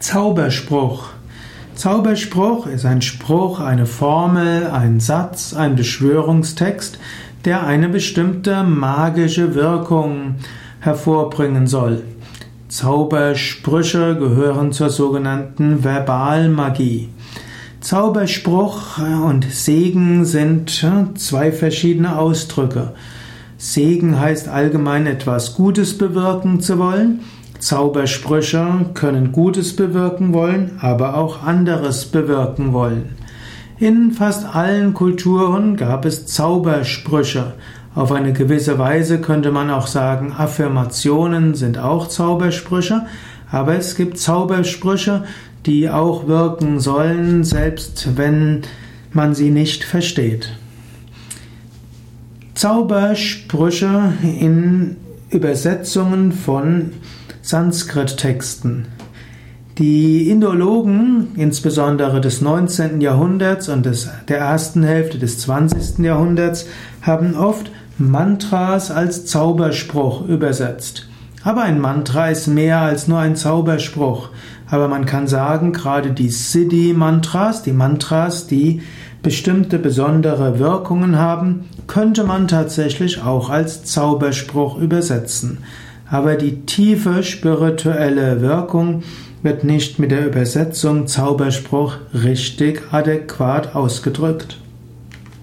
Zauberspruch. Zauberspruch ist ein Spruch, eine Formel, ein Satz, ein Beschwörungstext, der eine bestimmte magische Wirkung hervorbringen soll. Zaubersprüche gehören zur sogenannten Verbalmagie. Zauberspruch und Segen sind zwei verschiedene Ausdrücke. Segen heißt allgemein etwas Gutes bewirken zu wollen Zaubersprüche können Gutes bewirken wollen, aber auch anderes bewirken wollen. In fast allen Kulturen gab es Zaubersprüche. Auf eine gewisse Weise könnte man auch sagen, Affirmationen sind auch Zaubersprüche, aber es gibt Zaubersprüche, die auch wirken sollen, selbst wenn man sie nicht versteht. Zaubersprüche in Übersetzungen von Sanskrit-Texten. Die Indologen, insbesondere des 19. Jahrhunderts und des, der ersten Hälfte des 20. Jahrhunderts, haben oft Mantras als Zauberspruch übersetzt. Aber ein Mantra ist mehr als nur ein Zauberspruch. Aber man kann sagen, gerade die Siddhi-Mantras, die Mantras, die bestimmte besondere Wirkungen haben, könnte man tatsächlich auch als Zauberspruch übersetzen aber die tiefe spirituelle Wirkung wird nicht mit der Übersetzung Zauberspruch richtig adäquat ausgedrückt.